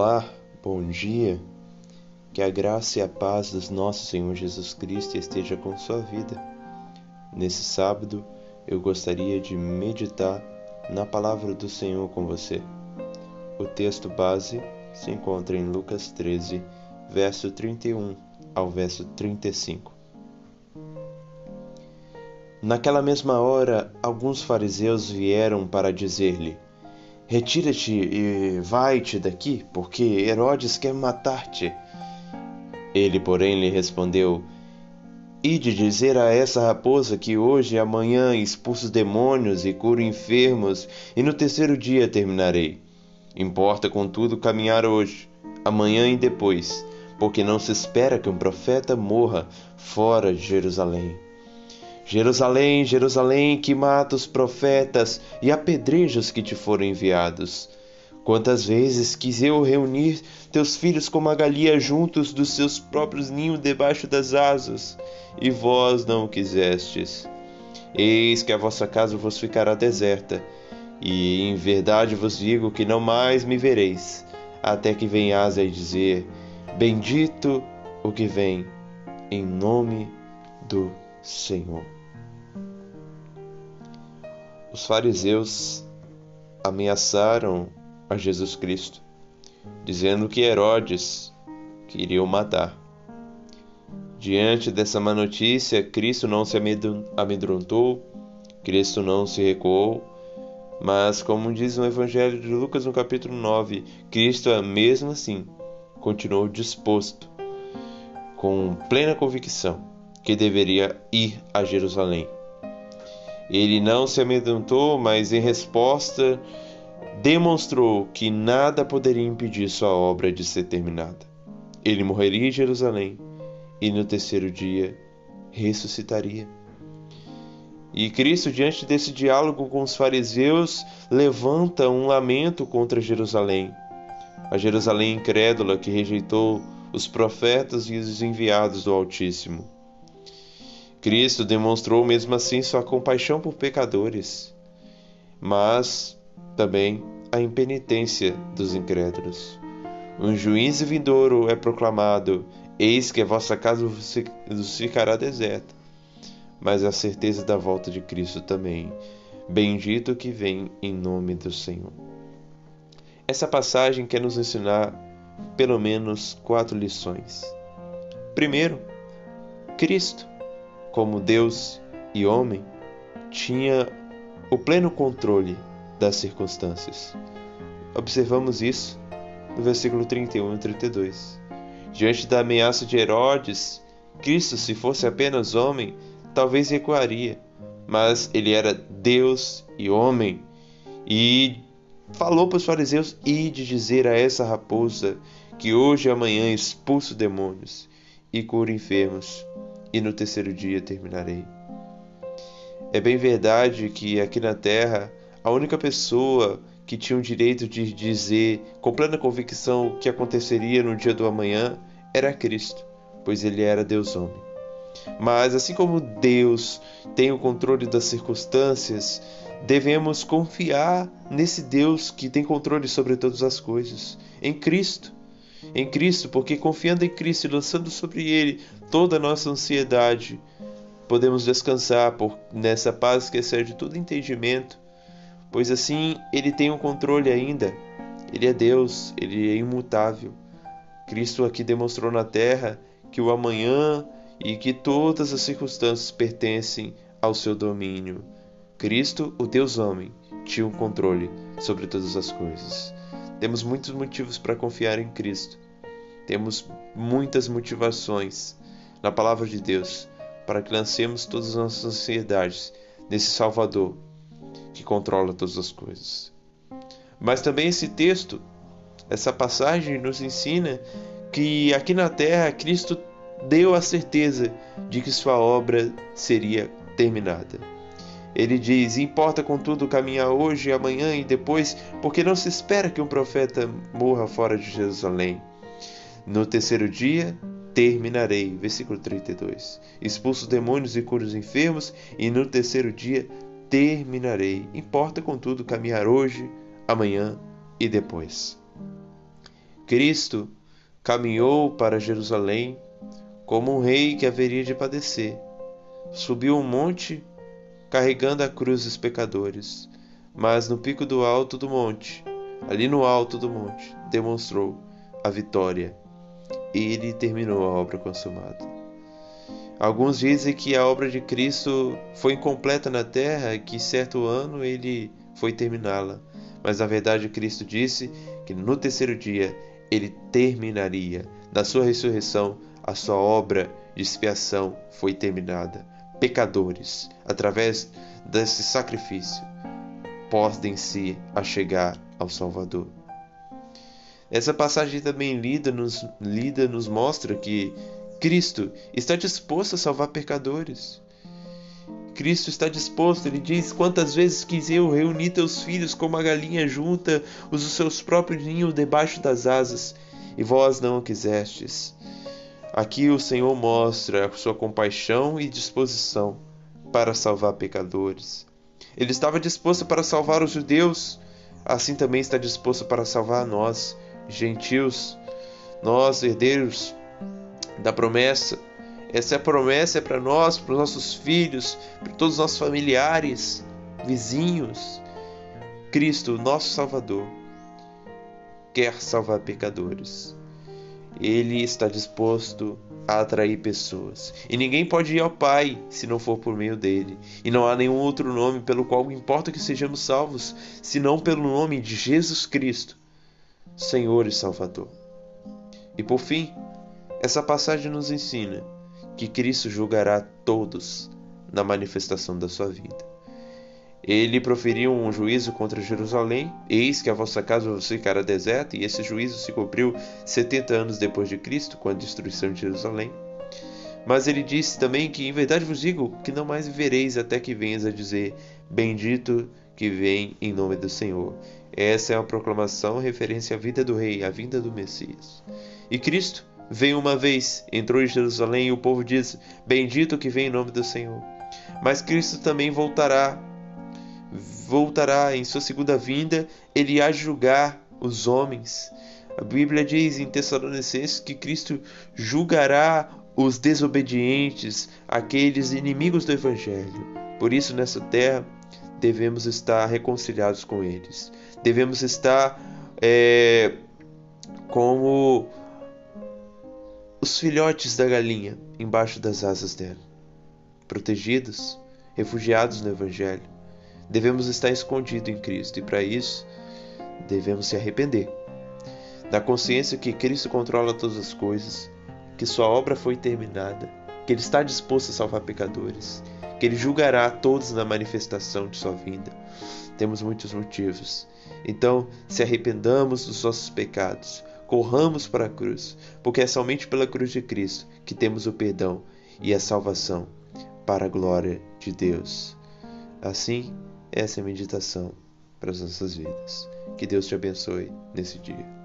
Olá, bom dia. Que a graça e a paz do nosso Senhor Jesus Cristo esteja com sua vida. Nesse sábado, eu gostaria de meditar na palavra do Senhor com você. O texto base se encontra em Lucas 13, verso 31 ao verso 35. Naquela mesma hora, alguns fariseus vieram para dizer-lhe: Retira-te e vai-te daqui, porque Herodes quer matar-te. Ele, porém, lhe respondeu: Ide dizer a essa raposa que hoje e amanhã expulso demônios e curo enfermos, e no terceiro dia terminarei. Importa, contudo, caminhar hoje, amanhã e depois, porque não se espera que um profeta morra fora de Jerusalém. Jerusalém, Jerusalém, que mata os profetas e apedreja os que te foram enviados. Quantas vezes quis eu reunir teus filhos como a galinha juntos dos seus próprios ninhos debaixo das asas, e vós não o quisestes. Eis que a vossa casa vos ficará deserta, e em verdade vos digo que não mais me vereis, até que venhas a dizer: Bendito o que vem, em nome do Senhor. Os fariseus ameaçaram a Jesus Cristo, dizendo que Herodes queria o matar. Diante dessa má notícia, Cristo não se amedrontou, Cristo não se recuou, mas, como diz no Evangelho de Lucas, no capítulo 9, Cristo, mesmo assim, continuou disposto, com plena convicção, que deveria ir a Jerusalém ele não se amedrontou, mas em resposta demonstrou que nada poderia impedir sua obra de ser terminada. Ele morreria em Jerusalém e no terceiro dia ressuscitaria. E Cristo, diante desse diálogo com os fariseus, levanta um lamento contra Jerusalém. A Jerusalém incrédula que rejeitou os profetas e os enviados do Altíssimo. Cristo demonstrou mesmo assim sua compaixão por pecadores, mas também a impenitência dos incrédulos. Um juízo vindouro é proclamado: Eis que a vossa casa vos ficará deserta. Mas a certeza da volta de Cristo também. Bendito que vem em nome do Senhor. Essa passagem quer nos ensinar pelo menos quatro lições. Primeiro, Cristo como Deus e homem, tinha o pleno controle das circunstâncias. Observamos isso no versículo 31 e 32. Diante da ameaça de Herodes, Cristo, se fosse apenas homem, talvez recuaria, mas ele era Deus e homem e falou para os fariseus: Ide dizer a essa raposa que hoje e amanhã expulso demônios e cura enfermos e no terceiro dia terminarei. É bem verdade que aqui na terra a única pessoa que tinha o direito de dizer com plena convicção o que aconteceria no dia do amanhã era Cristo, pois ele era Deus homem. Mas assim como Deus tem o controle das circunstâncias, devemos confiar nesse Deus que tem controle sobre todas as coisas, em Cristo em Cristo, porque confiando em Cristo e lançando sobre Ele toda a nossa ansiedade, podemos descansar por, nessa paz que excede todo entendimento, pois assim Ele tem o um controle ainda. Ele é Deus, Ele é imutável. Cristo aqui demonstrou na terra que o amanhã e que todas as circunstâncias pertencem ao seu domínio. Cristo, o Deus homem, tinha o um controle sobre todas as coisas. Temos muitos motivos para confiar em Cristo. Temos muitas motivações na palavra de Deus para que lancemos todas as nossas ansiedades nesse Salvador que controla todas as coisas. Mas também esse texto, essa passagem nos ensina que aqui na terra Cristo deu a certeza de que sua obra seria terminada. Ele diz: Importa contudo caminhar hoje, amanhã e depois, porque não se espera que um profeta morra fora de Jerusalém. No terceiro dia terminarei. Versículo 32. Expulso os demônios e curo os enfermos, e no terceiro dia terminarei. Importa contudo caminhar hoje, amanhã e depois. Cristo caminhou para Jerusalém como um rei que haveria de padecer. Subiu um monte carregando a cruz dos pecadores, mas no pico do alto do monte, ali no alto do monte, demonstrou a vitória. Ele terminou a obra consumada. Alguns dizem que a obra de Cristo foi incompleta na terra e que certo ano ele foi terminá-la. Mas na verdade Cristo disse que no terceiro dia ele terminaria. Na sua ressurreição, a sua obra de expiação foi terminada. Pecadores, através desse sacrifício, podem-se a chegar ao Salvador. Essa passagem também lida nos, lida nos mostra que Cristo está disposto a salvar pecadores. Cristo está disposto, ele diz: Quantas vezes quis eu reunir teus filhos como a galinha junta os seus próprios ninhos debaixo das asas, e vós não o quisestes. Aqui o Senhor mostra a sua compaixão e disposição para salvar pecadores. Ele estava disposto para salvar os judeus, assim também está disposto para salvar nós, gentios, nós, herdeiros da promessa. Essa é promessa é para nós, para os nossos filhos, para todos os nossos familiares, vizinhos. Cristo, nosso Salvador, quer salvar pecadores. Ele está disposto a atrair pessoas. E ninguém pode ir ao Pai se não for por meio dele. E não há nenhum outro nome pelo qual importa que sejamos salvos, senão pelo nome de Jesus Cristo, Senhor e Salvador. E por fim, essa passagem nos ensina que Cristo julgará todos na manifestação da sua vida. Ele proferiu um juízo contra Jerusalém, eis que a vossa casa ficará deserta, e esse juízo se cumpriu setenta anos depois de Cristo, com a destruição de Jerusalém. Mas ele disse também que, em verdade vos digo, que não mais vivereis até que venhas a dizer: Bendito que vem em nome do Senhor. Essa é uma proclamação referência à vida do Rei, à vinda do Messias. E Cristo Veio uma vez, entrou em Jerusalém e o povo diz: Bendito que vem em nome do Senhor. Mas Cristo também voltará. Voltará em sua segunda vinda, ele de julgar os homens. A Bíblia diz em Tessalonicenses que Cristo julgará os desobedientes, aqueles inimigos do Evangelho. Por isso, nessa terra, devemos estar reconciliados com eles. Devemos estar é, como os filhotes da galinha embaixo das asas dela. Protegidos, refugiados no Evangelho, devemos estar escondidos em Cristo e, para isso, devemos se arrepender. Da consciência que Cristo controla todas as coisas, que Sua obra foi terminada, que Ele está disposto a salvar pecadores, que Ele julgará todos na manifestação de Sua vinda. Temos muitos motivos. Então, se arrependamos dos nossos pecados, corramos para a cruz, porque é somente pela cruz de Cristo que temos o perdão e a salvação para a glória de Deus. Assim, essa é a meditação para as nossas vidas. Que Deus te abençoe nesse dia.